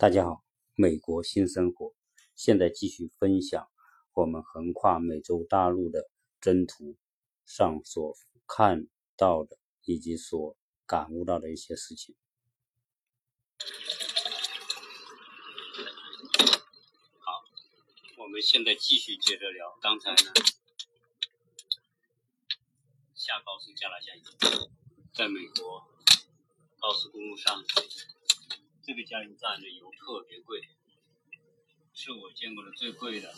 大家好，美国新生活，现在继续分享我们横跨美洲大陆的征途上所看到的以及所感悟到的一些事情。好，我们现在继续接着聊。刚才呢，下高速加了下油，在美国高速公路上。这个加油站的油特别贵，是我见过的最贵的。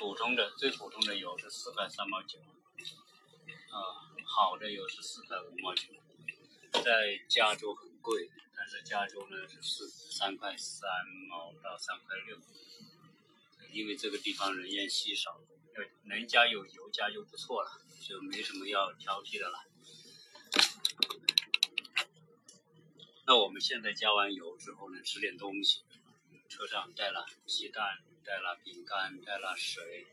普通的最普通的油是四块三毛九，啊，好的油是四块五毛九。在加州很贵，但是加州呢是四三块三毛到三块六，因为这个地方人烟稀少，能加有油加就不错了，就没什么要挑剔的了。那我们现在加完油之后呢，吃点东西。车上带了鸡蛋，带了饼干，带了水。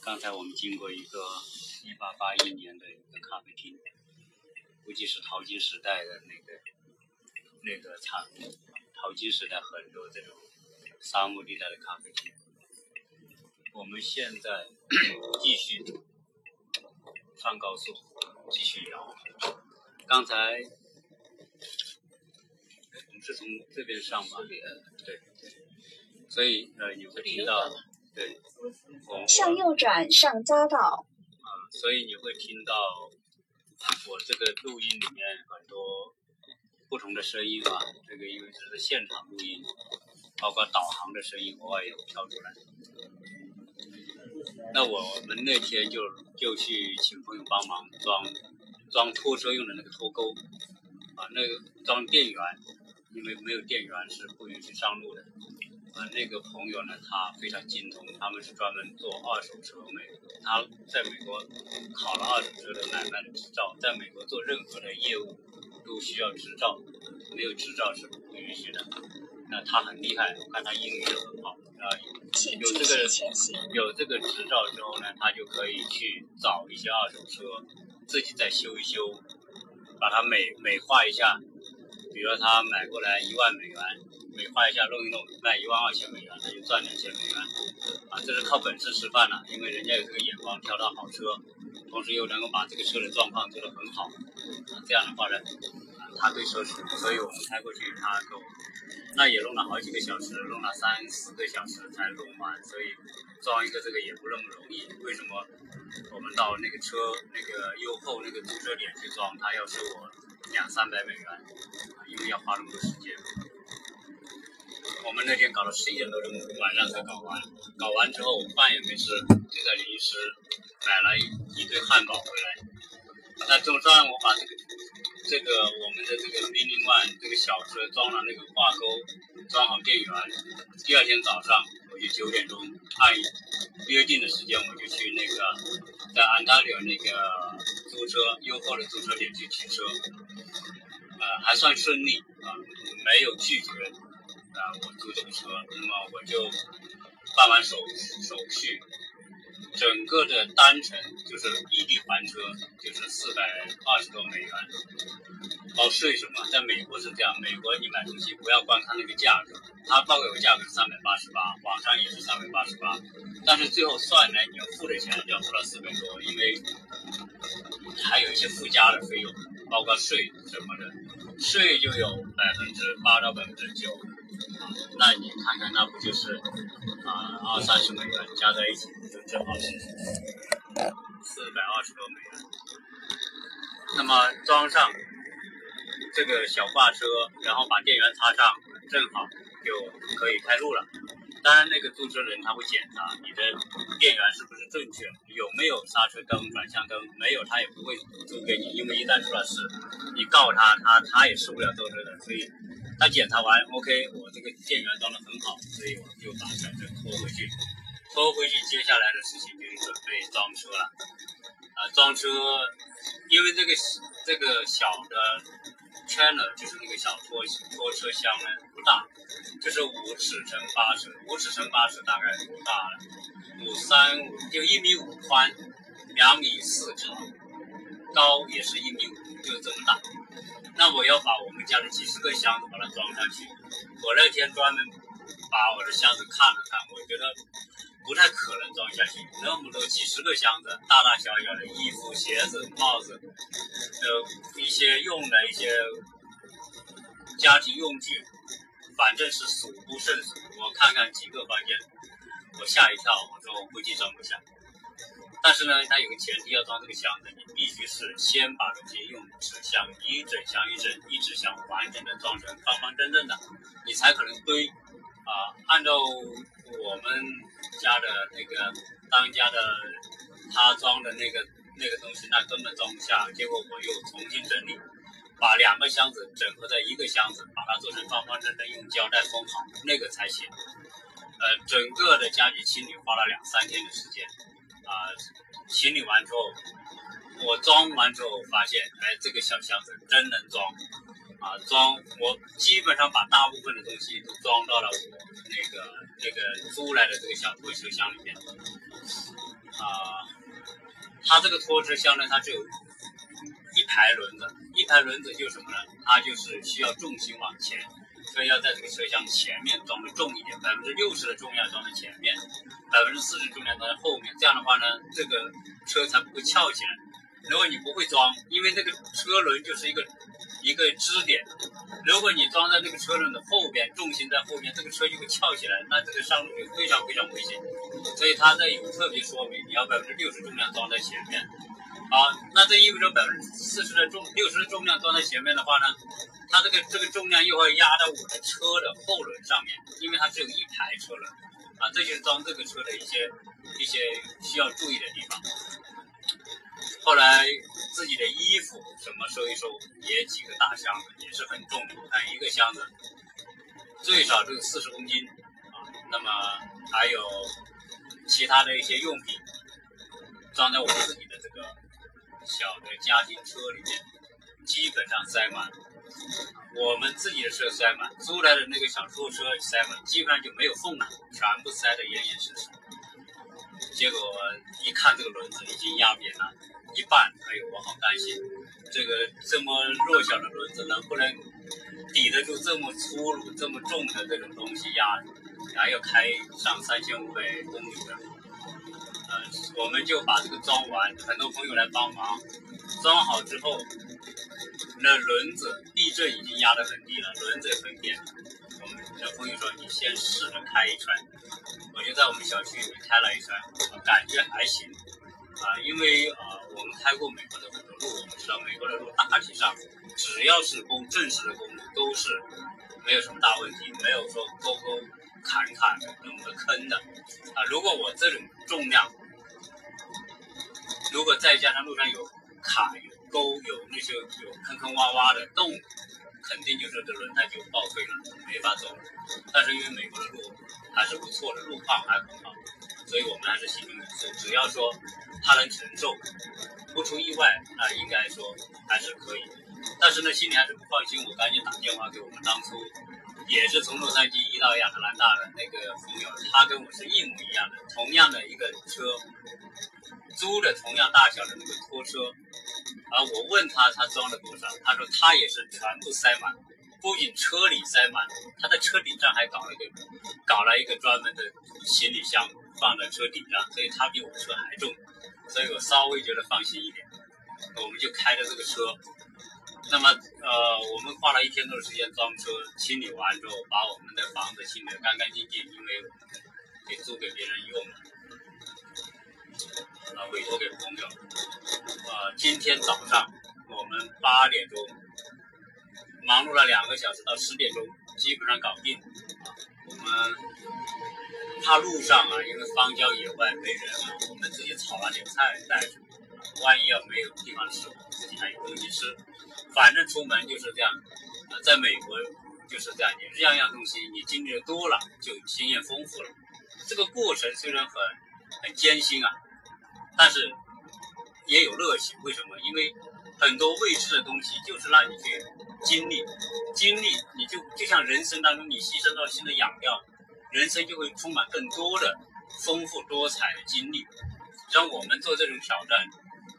刚才我们经过一个1881年的一个咖啡厅，估计是淘金时代的那个那个厂。淘金时代很多这种沙漠地带的咖啡厅。我们现在 继续上高速，继续摇。刚才。是从这边上吧？对，所以呃，你会听到，对，向右转上匝道。啊，所以你会听到我这个录音里面很多不同的声音啊。这个因为这是现场录音，包括导航的声音偶尔也会跳出来。那我们那天就就去请朋友帮忙装装拖车用的那个拖钩，啊，那个装电源。因为没有电源是不允许上路的。啊，那个朋友呢，他非常精通，他们是专门做二手车美，他在美国考了二手车的买卖的执照，在美国做任何的业务都需要执照，没有执照是不允许的。那他很厉害，我看他英语也很好，啊，有这个有这个执照之后呢，他就可以去找一些二手车，自己再修一修，把它美美化一下。比如他买过来一万美元，美化一下弄一弄，卖一万二千美元，他就赚两千美元，啊，这是靠本事吃饭了，因为人家有这个眼光，挑到好车，同时又能够把这个车的状况做得很好，啊，这样的话呢，啊，他对车是，所以我们开过去，他给我，那也弄了好几个小时，弄了三四个小时才弄完，所以装一个这个也不那么容易。为什么我们到那个车那个优后那个租车点去装，他要收我？两三百美元，因为要花那么多时间。我们那天搞到十一点多钟，晚上才搞完。搞完之后我饭也没吃，就在临时买了一一堆汉堡回来。那总算我把这个这个我们的这个 Mini One 这个小车装了那个挂钩，装好电源。第二天早上我就九点钟按约定的时间，我就去那个在安大略那个租车优货的租车点去取车。还算顺利啊，没有拒绝啊，我租这个车，那么我就办完手手续，整个的单程就是异地还车，就是四百二十多美元，包税什么，在美国是这样，美国你买东西不要光看那个价格，他报给我价格是三百八十八，网上也是三百八十八，但是最后算来你要付的钱要付到四百多，因为还有一些附加的费用，包括税什么的。税就有百分之八到百分之九，那你看看，那不就是啊二三十美元加在一起，就正好是四百二十多美元。那么装上这个小挂车，然后把电源插上，正好就可以开路了。当然，那个租车人他会检查你的电源是不是正确，有没有刹车灯、转向灯，没有他也不会租给你，因为一旦出了事，你告他，他他也受不了兜着的。所以，他检查完，OK，我这个电源装的很好，所以我就把小车拖回去，拖回去，接下来的事情就是准备装车了。啊，装车，因为这个这个小的。Trailer 就是那个小拖拖车厢呢，不大，就是五尺乘八尺，五尺乘八尺大概多大了？五三五就一米五宽，两米四长，高也是一米五，就这么大。那我要把我们家的几十个箱子把它装上去，我那天专门把我的箱子看了看，我觉得不太可能装下去，那么多几十个箱子，大大小小的衣服、鞋子、帽子，呃，一些用的一些家庭用具，反正是数不胜数。我看看几个房间，我吓一跳，我说我估计装不下。但是呢，它有个前提，要装这个箱子，你必须是先把东西用纸箱一整箱一整一纸箱完整的装成方方正正的，你才可能堆。啊，按照我们家的那个当家的他装的那个那个东西，那根本装不下。结果我又重新整理，把两个箱子整合在一个箱子，把它做成方方正正，用胶带封好，那个才行。呃，整个的家具清理花了两三天的时间。啊，清理完之后，我装完之后发现，哎，这个小箱子真能装，啊，装我基本上把大部分的东西都装到了我那个那个租来的这个小拖车箱里面，啊，它这个拖车箱呢，它只有一排轮子，一排轮子就是什么呢？它就是需要重心往前。所以要在这个车厢前面装的重一点，百分之六十的重量装在前面，百分之四十重量装在后面。这样的话呢，这个车才不会翘起来。如果你不会装，因为那个车轮就是一个一个支点，如果你装在这个车轮的后边，重心在后面，这个车就会翘起来，那这个上路就非常非常危险。所以它这有特别说明，你要百分之六十重量装在前面。好，那这意味着百分之四十的重六十的重量装在前面的话呢？它这个这个重量又会压在我的车的后轮上面，因为它只有一排车轮啊，这就是装这个车的一些一些需要注意的地方。后来自己的衣服什么收一收，也几个大箱子，也是很重的，看一个箱子最少都有四十公斤啊。那么还有其他的一些用品，装在我自己的这个小的家庭车里面，基本上塞满。我们自己的车塞满，租来的那个小拖车塞满，基本上就没有缝了，全部塞得严严实实。结果一看这个轮子已经压扁了一半，哎呦，我好担心，这个这么弱小的轮子能不能抵得住这么粗鲁、这么重的这种东西压？还要开上三千五百公里的，呃，我们就把这个装完，很多朋友来帮忙，装好之后。那轮子避震已经压得很低了，轮子也很扁。我们的朋友说：“你先试着开一圈。”我就在我们小区里面开了一圈，感觉还行啊。因为啊，我们开过美国的很多路，我们知道美国的路大体上只要是公正式的公路都是没有什么大问题，没有说沟沟坎坎的、那么坑的啊。如果我这种重量，如果再加上路上有坎有。沟有那些有坑坑洼洼的洞，肯定就是这轮胎就报废了，没法走了。但是因为美国的路还是不错的，路况还很好，所以我们还是心中有数。只要说他能承受，不出意外，那应该说还是可以。但是呢，心里还是不放心，我赶紧打电话给我们当初也是从洛杉矶移到亚特兰大的那个朋友，他跟我是一模一样的，同样的一个车，租的同样大小的那个拖车。啊，我问他他装了多少，他说他也是全部塞满，不仅车里塞满，他在车顶上还搞了一个，搞了一个专门的行李箱放在车顶上，所以他比我车还重，所以我稍微觉得放心一点。我们就开着这个车，那么呃，我们花了一天多的时间装车，清理完之后，把我们的房子清理得干干净净，因为给租给别人用。啊，委托给朋友。呃，今天早上我们八点钟忙碌了两个小时，到十点钟基本上搞定。我们怕路上啊，因为荒郊野外没人啊，我们自己炒了点菜带着。万一要没有地方吃，自己还有东西吃。反正出门就是这样。呃，在美国就是这样，你样样东西你经历的多了，就经验丰富了。这个过程虽然很很艰辛啊。但是也有乐趣，为什么？因为很多未知的东西就是让你去经历，经历你就就像人生当中你牺牲到新的养料，人生就会充满更多的丰富多彩的经历。让我们做这种挑战，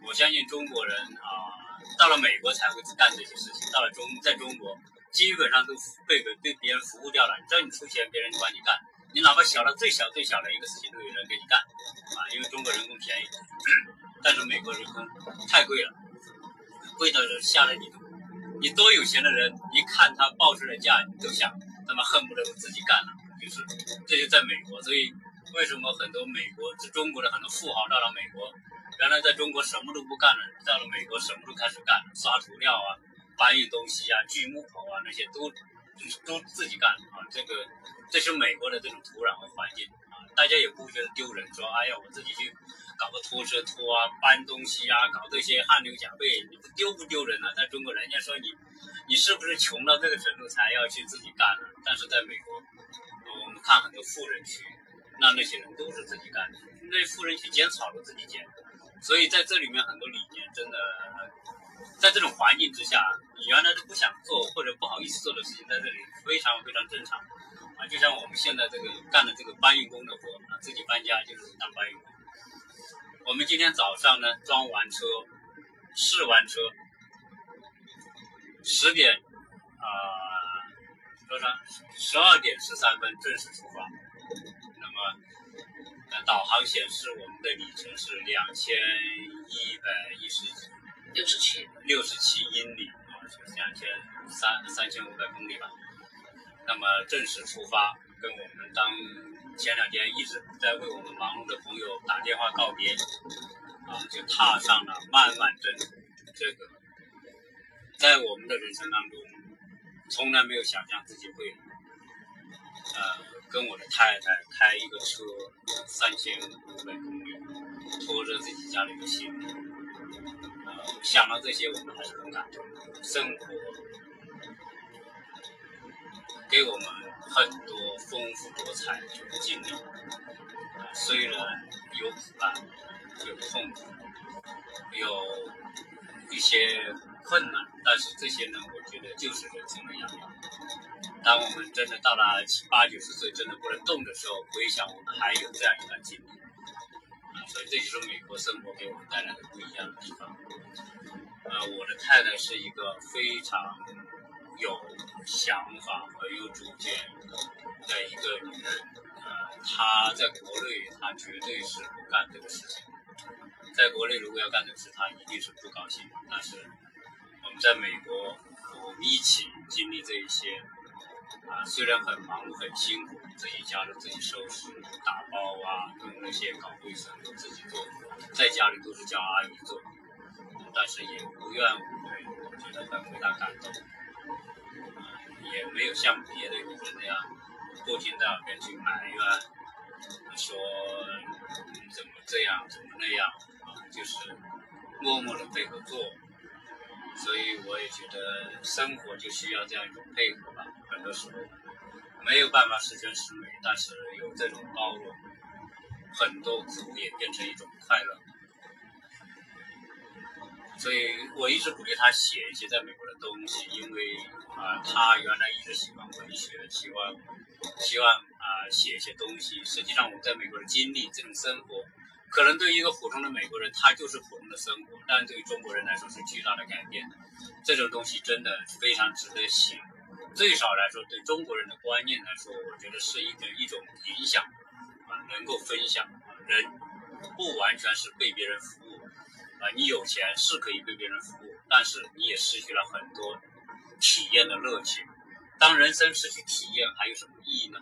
我相信中国人啊，到了美国才会去干这些事情，到了中在中国基本上都被被被别人服务掉了。只要你出钱，别人就帮你干。你哪怕小到最小最小的一个事情，都有人给你干啊，因为中国人工便宜，但是美国人工太贵了，贵到是吓了你。你多有钱的人，一看他报出来价，你都想他妈恨不得我自己干了。就是这就在美国，所以为什么很多美国、中国的很多富豪到了美国，原来在中国什么都不干了，到了美国什么都开始干，刷涂料啊、搬运东西啊、锯木头啊那些都都自己干啊。这个这是美国的这种土壤和环境啊，大家也不觉得丢人，说哎呀我自己去搞个拖车拖啊、搬东西啊、搞这些汗流浃背，你丢不丢人啊？在中国人家说你你是不是穷到这个程度才要去自己干呢？但是在美国。看很多富人区，那那些人都是自己干的，那富人区捡草都自己捡，所以在这里面很多理念真的，在这种环境之下，你原来都不想做或者不好意思做的事情，在这里非常非常正常啊。就像我们现在这个干的这个搬运工的活啊，自己搬家就是当搬运工。我们今天早上呢装完车，试完车，十点啊。多少？十二点十三分正式出发。那么，呃，导航显示我们的里程是两千一百一十六十七六十七英里啊，就是两千三三千五百公里吧。那么正式出发，跟我们当前两天一直在为我们忙碌的朋友打电话告别啊，就踏上了漫漫征途。这个，在我们的人生当中。从来没有想象自己会，呃，跟我的太太开一个车三千五百公里，拖着自己家里的行李，呃，想到这些，我们还是很感动。生活给我们很多丰富多彩的经历，呃虽然有苦难，有痛苦，有一些。困难，但是这些呢，我觉得就是人生的养料。当我们真的到了七八九十岁，真的不能动的时候，回想我们还有这样一段经历，啊，所以这就是美国生活给我们带来的不一样的地方。呃，我的太太是一个非常有想法和有主见的一个女人，呃，她在国内，她绝对是不干这个事情。在国内，如果要干这个事，她一定是不高兴，但是。在美国，我们一起经历这一些，啊，虽然很忙碌、很辛苦，自己家里自己收拾、打包啊，跟那些搞卫生都自己做，在家里都是叫阿姨做，但是也无怨无悔，觉得很为他感动，也没有像别的女人那样不停的跟去埋怨，说怎么这样，怎么那样，啊，就是默默的配合做。所以我也觉得生活就需要这样一种配合吧。很多时候没有办法十全十美，但是有这种包容，很多苦也变成一种快乐。所以我一直鼓励他写一些在美国的东西，因为啊，他原来一直喜欢文学，希望希望啊写一些东西。实际上我在美国的经历，这种生活。可能对一个普通的美国人，他就是普通的生活；但对于中国人来说是巨大的改变。这种东西真的非常值得写。最少来说，对中国人的观念来说，我觉得是一个一种影响啊，能够分享。人不完全是被别人服务啊，你有钱是可以被别人服务，但是你也失去了很多体验的乐趣。当人生失去体验，还有什么意义呢？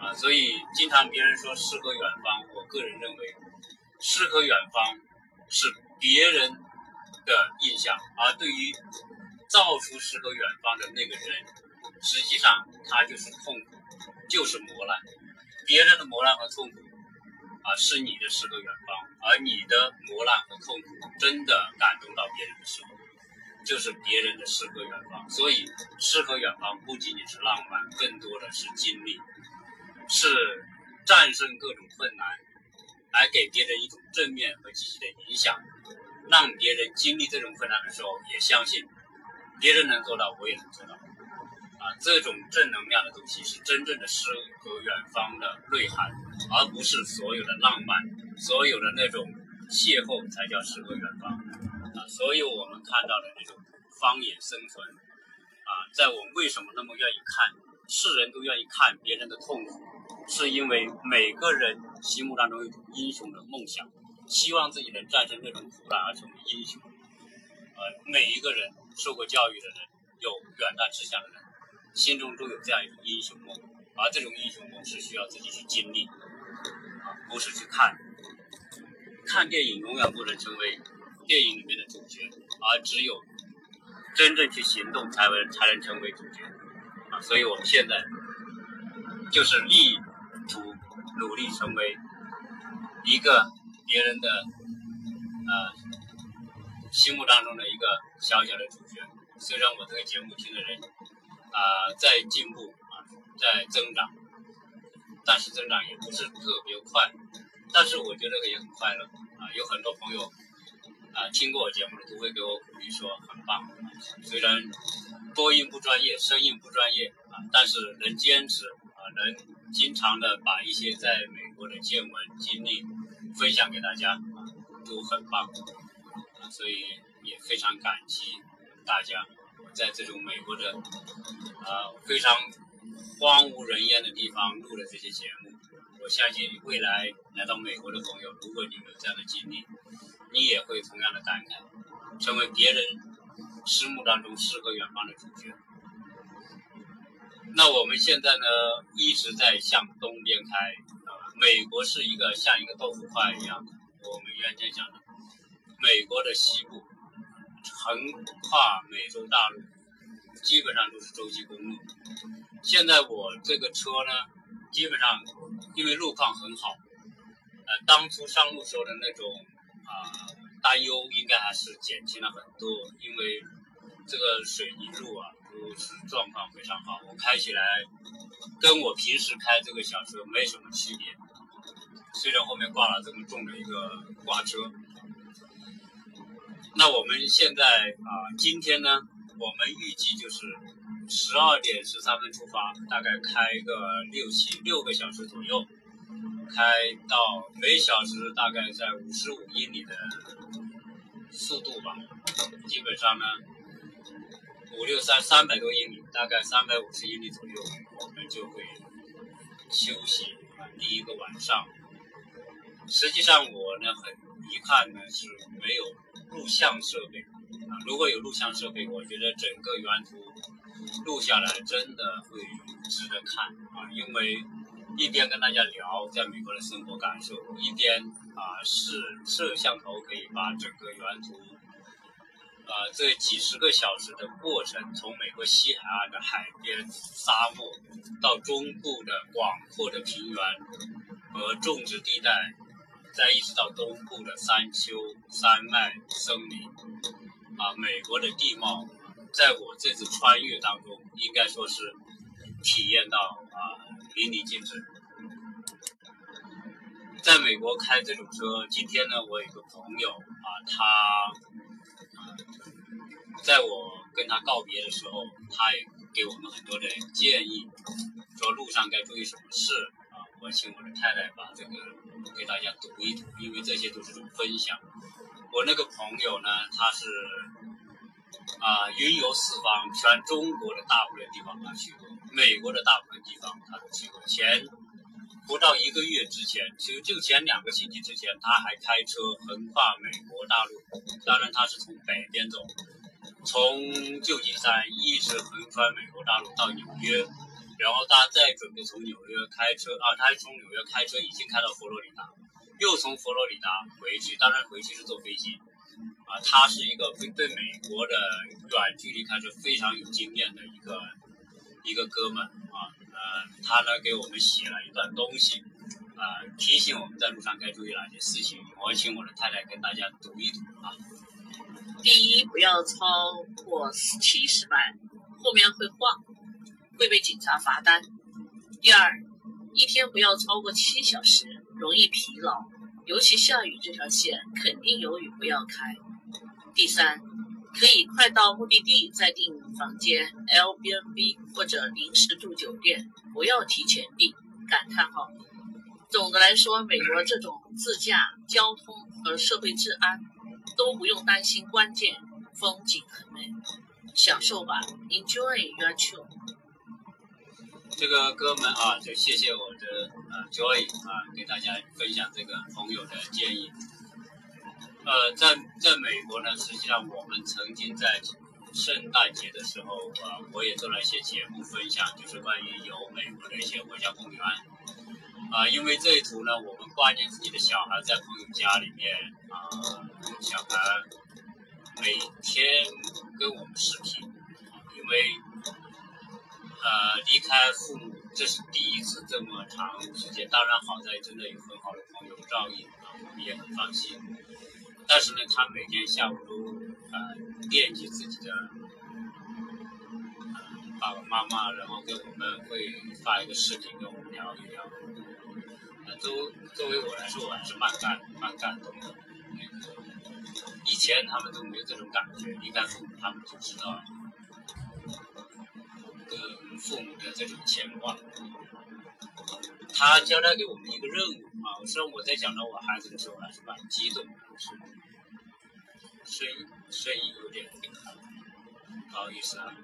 啊，所以经常别人说诗和远方，我个人认为。诗和远方是别人的印象，而对于造出诗和远方的那个人，实际上他就是痛苦，就是磨难。别人的磨难和痛苦啊，是你的诗和远方；而你的磨难和痛苦真的感动到别人的时候，就是别人的诗和远方。所以，诗和远方不仅仅是浪漫，更多的是经历，是战胜各种困难。来给别人一种正面和积极的影响，让别人经历这种困难的时候也相信别人能做到，我也能做到。啊，这种正能量的东西是真正的诗和远方的内涵，而不是所有的浪漫，所有的那种邂逅才叫诗和远方。啊，所有我们看到的那种方言生存，啊，在我们为什么那么愿意看，世人都愿意看别人的痛苦，是因为每个人心目当中有一种英雄的梦想，希望自己能战胜那种苦难而成为英雄。呃，每一个人受过教育的人，有远大志向的人，心中都有这样一种英雄梦，而这种英雄梦是需要自己去经历，啊，不是去看。看电影永远不能成为电影里面的主角，而只有真正去行动，才能才能成为主角啊！所以我们现在就是利益努力成为一个别人的呃心目当中的一个小小的主角。虽然我这个节目听的人啊在进步啊在增长，但是增长也不是特别快。但是我觉得也很快乐啊，有很多朋友啊听过我节目的都会给我鼓励说很棒。虽然播音不专业，声音不专业啊，但是能坚持，能经常的把一些在美国的见闻经历分享给大家，都很棒，所以也非常感激大家在这种美国的啊非常荒无人烟的地方录的这些节目。我相信未来来到美国的朋友，如果你有这样的经历，你也会同样的感慨，成为别人心目当中诗和远方的主角。那我们现在呢，一直在向东边开，啊，美国是一个像一个豆腐块一样的。我们原先讲的，美国的西部横跨美洲大陆，基本上都是洲际公路。现在我这个车呢？基本上，因为路况很好，呃，当初上路时候的那种啊担忧，应该还是减轻了很多。因为这个水泥路啊，状况非常好，我开起来跟我平时开这个小车没什么区别。虽然后面挂了这么重的一个挂车，那我们现在啊，今天呢，我们预计就是。十二点十三分出发，大概开个六七六个小时左右，开到每小时大概在五十五英里的速度吧。基本上呢，五六三三百多英里，大概三百五十英里左右，我们就会休息啊。第一个晚上，实际上我呢很遗憾呢是没有录像设备啊。如果有录像设备，我觉得整个原图。录下来真的会值得看啊，因为一边跟大家聊在美国的生活感受，一边啊是摄像头可以把整个原图，啊这几十个小时的过程，从美国西海岸的海边沙漠，到中部的广阔的平原和种植地带，再一直到东部的山丘、山脉、森林，啊美国的地貌。在我这次穿越当中，应该说是体验到啊淋漓尽致。在美国开这种车，今天呢，我有个朋友啊，他在我跟他告别的时候，他也给我们很多的建议，说路上该注意什么事啊。我请我的太太把这个给大家读一读，因为这些都是种分享。我那个朋友呢，他是。啊，云游四方，全中国的大部分地方他去过，美国的大部分地方他都去过。前不到一个月之前，其实就前两个星期之前，他还开车横跨美国大陆。当然，他是从北边走，从旧金山一直横穿美国大陆到纽约，然后他再准备从纽约开车啊，他从纽约开车已经开到佛罗里达，又从佛罗里达回去，当然回去是坐飞机。啊，他是一个对对美国的远距离开车非常有经验的一个一个哥们啊，呃，他呢给我们写了一段东西，啊，提醒我们在路上该注意哪些事情。我请我的太太跟大家读一读啊。第一，不要超过七十迈，后面会晃，会被警察罚单。第二，一天不要超过七小时，容易疲劳，尤其下雨这条线肯定有雨，不要开。第三，可以快到目的地再订房间，Airbnb 或者临时住酒店，不要提前订。感叹号。总的来说，美国这种自驾、交通和社会治安都不用担心，关键风景很美。享受吧，Enjoy your trip。这个哥们啊，就谢谢我的啊 Joy 啊，给大家分享这个朋友的建议。呃，在在美国呢，实际上我们曾经在圣诞节的时候啊，我也做了一些节目分享，就是关于游美国的一些国家公园。啊，因为这一图呢，我们挂念自己的小孩在朋友家里面啊，小孩每天跟我们视频，因为呃离开父母，这是第一次这么长时间。当然好在真的有很好的朋友照应啊，我们也很放心。但是呢，他每天下午都呃惦记自己的爸爸妈妈，然后跟我们会发一个视频跟我们聊一聊。作作为我来说，我还是蛮感蛮感动的。以前他们都没有这种感觉，一旦父母他们就知道了跟父母的这种牵挂。他交代给我们一个任务啊，虽然我在讲到我孩子的时候还是蛮激动的，是声音声音有点不好意思啊。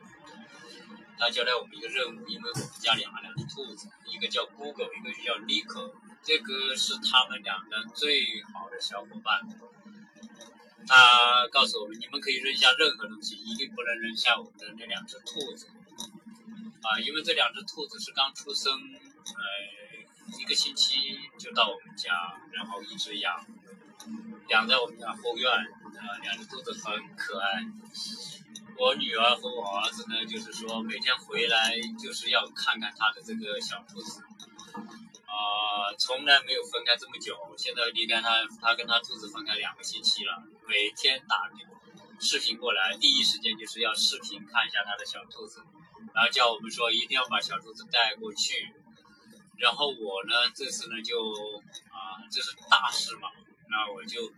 他交代我们一个任务，因为我们家里养了两只兔子，一个叫 Google，一个叫 Nico。这个是他们俩的最好的小伙伴。他告诉我们，你们可以扔下任何东西，一定不能扔下我们的那两只兔子。啊，因为这两只兔子是刚出生，呃，一个星期就到我们家，然后一直养，养在我们家后院。啊，两只兔子很可爱。我女儿和我儿子呢，就是说每天回来就是要看看他的这个小兔子。啊，从来没有分开这么久。现在离开他，他跟他兔子分开两个星期了。每天打视频过来，第一时间就是要视频看一下他的小兔子，然后叫我们说一定要把小兔子带过去。然后我呢，这次呢就啊，这是大事嘛，那我就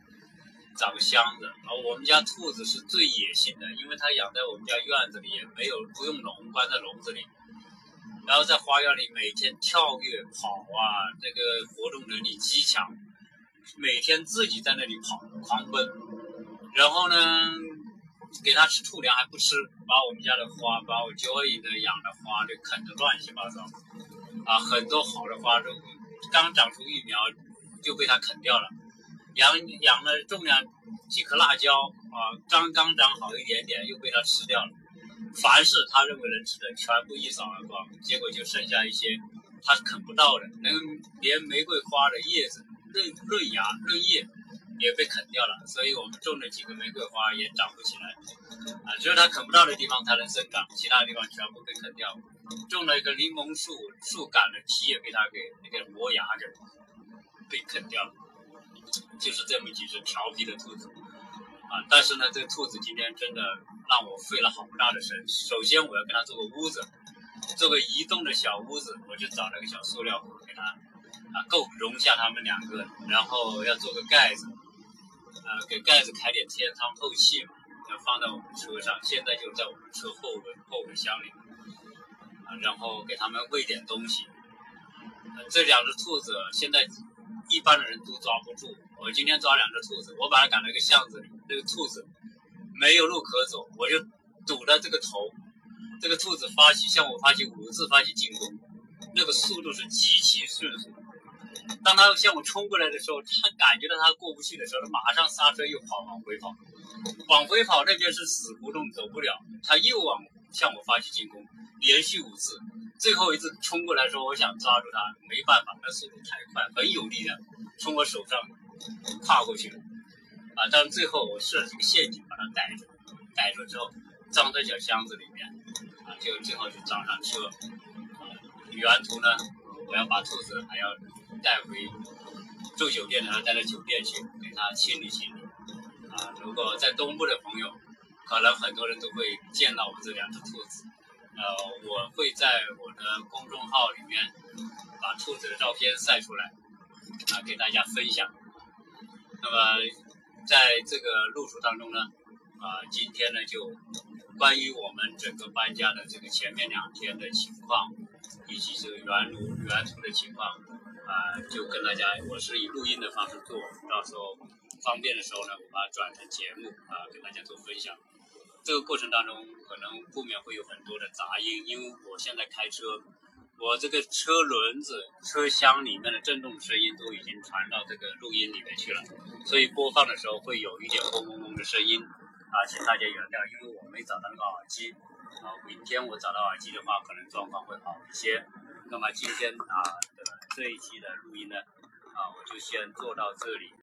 找个箱子。然后我们家兔子是最野性的，因为它养在我们家院子里，也没有不用笼，关在笼子里。然后在花园里每天跳跃跑啊，这个活动能力极强，每天自己在那里跑狂奔，然后呢，给它吃兔粮还不吃，把我们家的花，把我 Joy 的养的花都啃得乱七八糟，啊，很多好的花都刚长出育苗就被它啃掉了，养养了种了几颗辣椒啊，刚刚长好一点点又被它吃掉了。凡是他认为能吃的，全部一扫而光，结果就剩下一些他啃不到的，能连玫瑰花的叶子、嫩嫩芽、嫩叶也被啃掉了。所以我们种的几个玫瑰花也长不起来，啊，只有它啃不到的地方才能生长，其他地方全部被啃掉。种了一个柠檬树，树干的皮也被它给那个磨牙着，被啃掉了。就是这么几只调皮的兔子。啊，但是呢，这兔子今天真的让我费了好大的神。首先，我要给它做个屋子，做个移动的小屋子，我就找了个小塑料盒给它，啊，够容下它们两个。然后要做个盖子，啊，给盖子开点天窗透气嘛，要放在我们车上。现在就在我们车后轮后备箱里，啊，然后给它们喂点东西。这两只兔子现在。一般的人都抓不住。我今天抓两只兔子，我把它赶到一个巷子里，这个兔子没有路可走，我就堵在这个头。这个兔子发起向我发起五次发起进攻，那个速度是极其迅速。当它向我冲过来的时候，它感觉到它过不去的时候，它马上刹车又跑往回跑，往回跑那边是死胡同走不了，它又往向我发起进攻，连续五次。最后一次冲过来说，我想抓住它，没办法，那速度太快，很有力量，从我手上跨过去了。啊，但是最后我设了这个陷阱，把它逮住，逮住之后装在小箱子里面，啊，就最后就装上车。啊，原图呢，我要把兔子还要带回住酒店的，带到酒店去给它清理清理。啊，如果在东部的朋友，可能很多人都会见到我这两只兔子。呃，我会在我的公众号里面把兔子的照片晒出来，啊，给大家分享。那么，在这个路途当中呢，啊，今天呢就关于我们整个搬家的这个前面两天的情况，以及这个原路原途的情况，啊，就跟大家，我是以录音的方式做，到时候方便的时候呢，我把它转成节目，啊，跟大家做分享。这个过程当中可能不免会有很多的杂音，因为我现在开车，我这个车轮子、车厢里面的震动声音都已经传到这个录音里面去了，所以播放的时候会有一点嗡嗡嗡的声音啊，请大家原谅，因为我没找到那个耳机啊，明天我找到耳机的话，可能状况会好一些。那么今天啊的这一期的录音呢，啊，我就先做到这里。